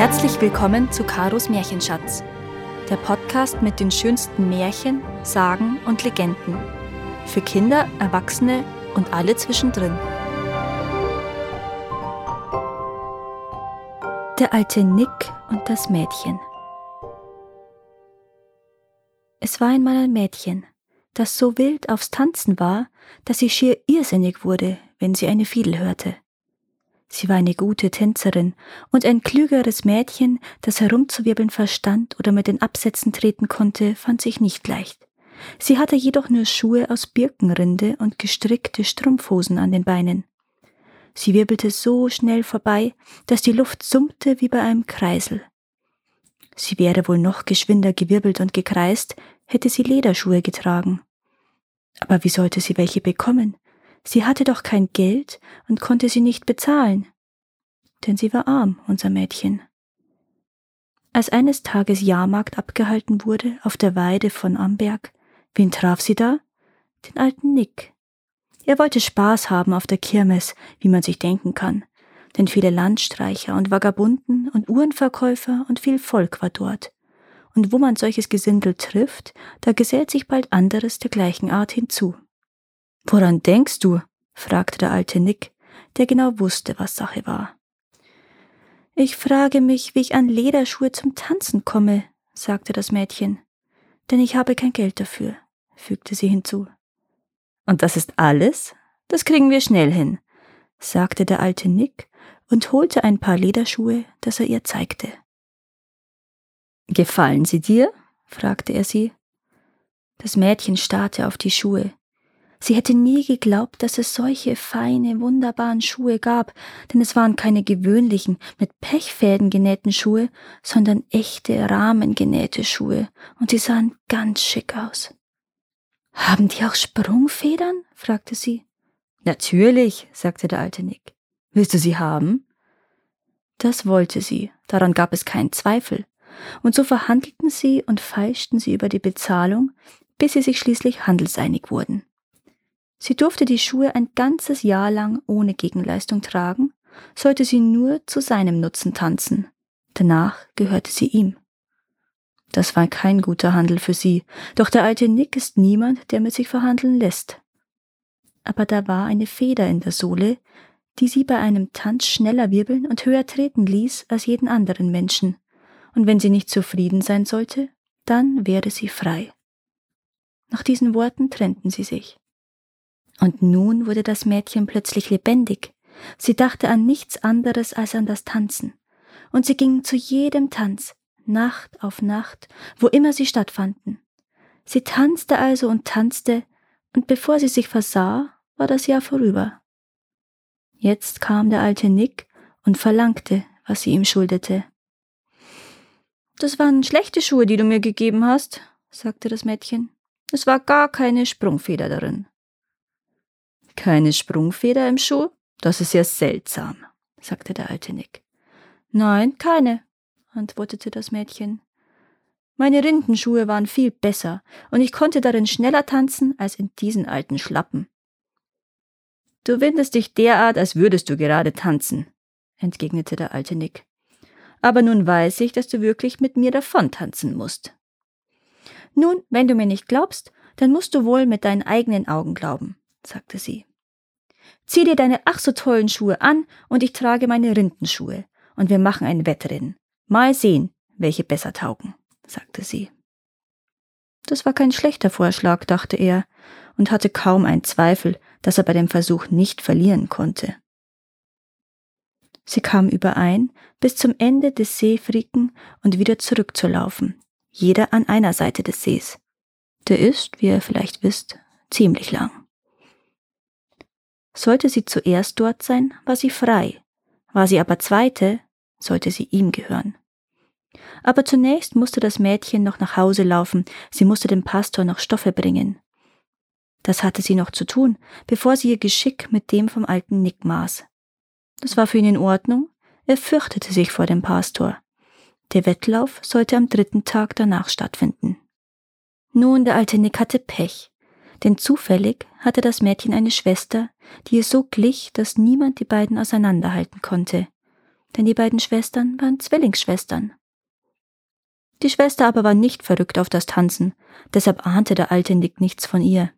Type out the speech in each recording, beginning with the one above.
Herzlich willkommen zu Karos Märchenschatz, der Podcast mit den schönsten Märchen, Sagen und Legenden. Für Kinder, Erwachsene und alle zwischendrin. Der alte Nick und das Mädchen. Es war einmal ein Mädchen, das so wild aufs Tanzen war, dass sie schier irrsinnig wurde, wenn sie eine Fiedel hörte. Sie war eine gute Tänzerin und ein klügeres Mädchen, das herumzuwirbeln verstand oder mit den Absätzen treten konnte, fand sich nicht leicht. Sie hatte jedoch nur Schuhe aus Birkenrinde und gestrickte Strumpfhosen an den Beinen. Sie wirbelte so schnell vorbei, dass die Luft summte wie bei einem Kreisel. Sie wäre wohl noch geschwinder gewirbelt und gekreist, hätte sie Lederschuhe getragen. Aber wie sollte sie welche bekommen? Sie hatte doch kein Geld und konnte sie nicht bezahlen. Denn sie war arm, unser Mädchen. Als eines Tages Jahrmarkt abgehalten wurde auf der Weide von Amberg, wen traf sie da? Den alten Nick. Er wollte Spaß haben auf der Kirmes, wie man sich denken kann, denn viele Landstreicher und Vagabunden und Uhrenverkäufer und viel Volk war dort. Und wo man solches Gesindel trifft, da gesellt sich bald anderes der gleichen Art hinzu. Woran denkst du? fragte der alte Nick, der genau wusste, was Sache war. Ich frage mich, wie ich an Lederschuhe zum Tanzen komme, sagte das Mädchen, denn ich habe kein Geld dafür, fügte sie hinzu. Und das ist alles? Das kriegen wir schnell hin, sagte der alte Nick und holte ein paar Lederschuhe, das er ihr zeigte. Gefallen sie dir? fragte er sie. Das Mädchen starrte auf die Schuhe. Sie hätte nie geglaubt, dass es solche feine, wunderbaren Schuhe gab, denn es waren keine gewöhnlichen, mit Pechfäden genähten Schuhe, sondern echte rahmengenähte Schuhe, und sie sahen ganz schick aus. Haben die auch Sprungfedern? fragte sie. Natürlich, sagte der alte Nick. Willst du sie haben? Das wollte sie, daran gab es keinen Zweifel. Und so verhandelten sie und feilschten sie über die Bezahlung, bis sie sich schließlich handelseinig wurden. Sie durfte die Schuhe ein ganzes Jahr lang ohne Gegenleistung tragen, sollte sie nur zu seinem Nutzen tanzen. Danach gehörte sie ihm. Das war kein guter Handel für sie, doch der alte Nick ist niemand, der mit sich verhandeln lässt. Aber da war eine Feder in der Sohle, die sie bei einem Tanz schneller wirbeln und höher treten ließ als jeden anderen Menschen, und wenn sie nicht zufrieden sein sollte, dann wäre sie frei. Nach diesen Worten trennten sie sich. Und nun wurde das Mädchen plötzlich lebendig. Sie dachte an nichts anderes als an das Tanzen. Und sie ging zu jedem Tanz, Nacht auf Nacht, wo immer sie stattfanden. Sie tanzte also und tanzte, und bevor sie sich versah, war das Jahr vorüber. Jetzt kam der alte Nick und verlangte, was sie ihm schuldete. Das waren schlechte Schuhe, die du mir gegeben hast, sagte das Mädchen. Es war gar keine Sprungfeder darin. Keine Sprungfeder im Schuh? Das ist ja seltsam, sagte der alte Nick. Nein, keine, antwortete das Mädchen. Meine Rindenschuhe waren viel besser, und ich konnte darin schneller tanzen als in diesen alten Schlappen. Du windest dich derart, als würdest du gerade tanzen, entgegnete der alte Nick. Aber nun weiß ich, dass du wirklich mit mir davontanzen musst. Nun, wenn du mir nicht glaubst, dann musst du wohl mit deinen eigenen Augen glauben, sagte sie. Zieh dir deine ach so tollen Schuhe an und ich trage meine Rindenschuhe und wir machen ein Wettrennen. Mal sehen, welche besser taugen, sagte sie. Das war kein schlechter Vorschlag, dachte er, und hatte kaum einen Zweifel, dass er bei dem Versuch nicht verlieren konnte. Sie kamen überein, bis zum Ende des Seefriken und wieder zurückzulaufen, jeder an einer Seite des Sees. Der ist, wie ihr vielleicht wisst, ziemlich lang. Sollte sie zuerst dort sein, war sie frei, war sie aber zweite, sollte sie ihm gehören. Aber zunächst musste das Mädchen noch nach Hause laufen, sie musste dem Pastor noch Stoffe bringen. Das hatte sie noch zu tun, bevor sie ihr Geschick mit dem vom alten Nick maß. Das war für ihn in Ordnung, er fürchtete sich vor dem Pastor. Der Wettlauf sollte am dritten Tag danach stattfinden. Nun, der alte Nick hatte Pech denn zufällig hatte das Mädchen eine Schwester, die ihr so glich, dass niemand die beiden auseinanderhalten konnte. denn die beiden Schwestern waren Zwillingsschwestern. Die Schwester aber war nicht verrückt auf das Tanzen, deshalb ahnte der alte Nick nichts von ihr.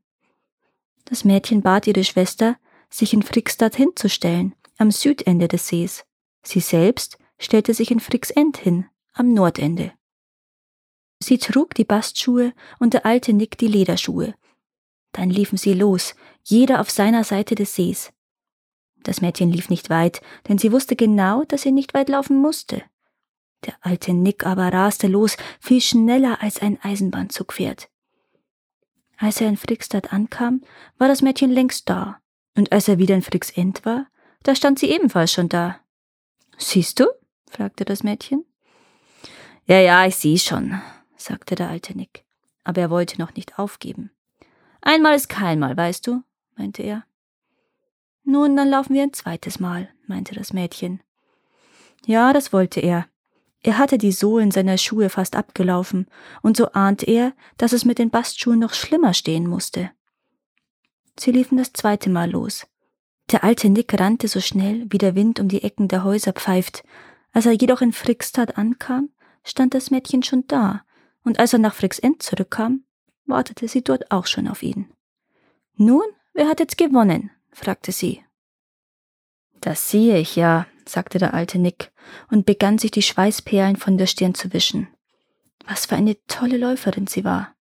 Das Mädchen bat ihre Schwester, sich in Frixstadt hinzustellen, am Südende des Sees. Sie selbst stellte sich in Frixend hin, am Nordende. Sie trug die Bastschuhe und der alte Nick die Lederschuhe. Dann liefen sie los, jeder auf seiner Seite des Sees. Das Mädchen lief nicht weit, denn sie wusste genau, dass sie nicht weit laufen musste. Der alte Nick aber raste los, viel schneller als ein Eisenbahnzugpferd. Als er in Frixstadt ankam, war das Mädchen längst da, und als er wieder in Frixend war, da stand sie ebenfalls schon da. Siehst du? fragte das Mädchen. Ja, ja, ich sieh schon, sagte der alte Nick, aber er wollte noch nicht aufgeben. Einmal ist kein Mal, weißt du, meinte er. Nun, dann laufen wir ein zweites Mal, meinte das Mädchen. Ja, das wollte er, er hatte die Sohlen seiner Schuhe fast abgelaufen, und so ahnte er, dass es mit den Bastschuhen noch schlimmer stehen musste. Sie liefen das zweite Mal los. Der alte Nick rannte so schnell, wie der Wind um die Ecken der Häuser pfeift. Als er jedoch in Frickstad ankam, stand das Mädchen schon da, und als er nach Fricksend zurückkam, wartete sie dort auch schon auf ihn. Nun, wer hat jetzt gewonnen? fragte sie. Das sehe ich ja, sagte der alte Nick und begann sich die Schweißperlen von der Stirn zu wischen. Was für eine tolle Läuferin sie war.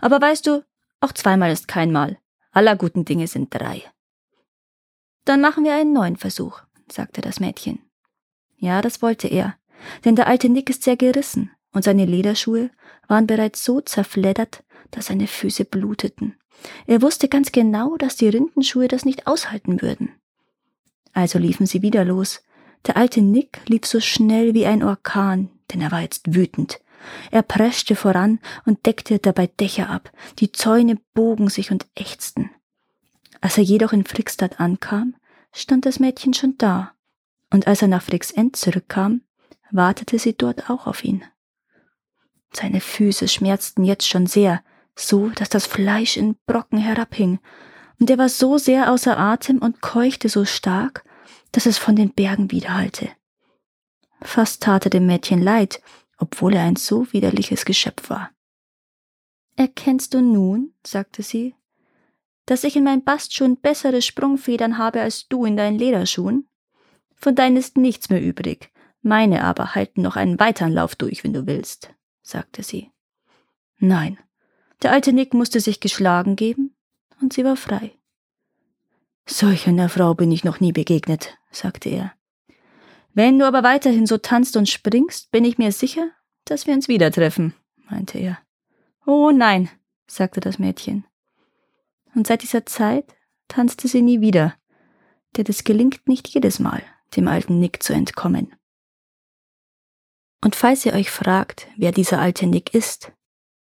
Aber weißt du, auch zweimal ist kein Mal. Aller guten Dinge sind drei. Dann machen wir einen neuen Versuch, sagte das Mädchen. Ja, das wollte er, denn der alte Nick ist sehr gerissen und seine Lederschuhe waren bereits so zerfleddert, dass seine Füße bluteten. Er wusste ganz genau, dass die Rindenschuhe das nicht aushalten würden. Also liefen sie wieder los. Der alte Nick lief so schnell wie ein Orkan, denn er war jetzt wütend. Er preschte voran und deckte dabei Dächer ab. Die Zäune bogen sich und ächzten. Als er jedoch in Frickstadt ankam, stand das Mädchen schon da. Und als er nach Fricksend zurückkam, wartete sie dort auch auf ihn. Seine Füße schmerzten jetzt schon sehr, so dass das Fleisch in Brocken herabhing, und er war so sehr außer Atem und keuchte so stark, dass es von den Bergen widerhallte. Fast tat er dem Mädchen leid, obwohl er ein so widerliches Geschöpf war. Erkennst du nun, sagte sie, dass ich in meinen Bastschuhen bessere Sprungfedern habe als du in deinen Lederschuhen? Von deinen ist nichts mehr übrig, meine aber halten noch einen weiteren Lauf durch, wenn du willst, sagte sie. Nein, der alte Nick musste sich geschlagen geben und sie war frei. Solch einer Frau bin ich noch nie begegnet, sagte er. Wenn du aber weiterhin so tanzt und springst, bin ich mir sicher, dass wir uns wieder treffen, meinte er. Oh nein, sagte das Mädchen. Und seit dieser Zeit tanzte sie nie wieder, denn es gelingt nicht jedes Mal, dem alten Nick zu entkommen. Und falls ihr euch fragt, wer dieser alte Nick ist,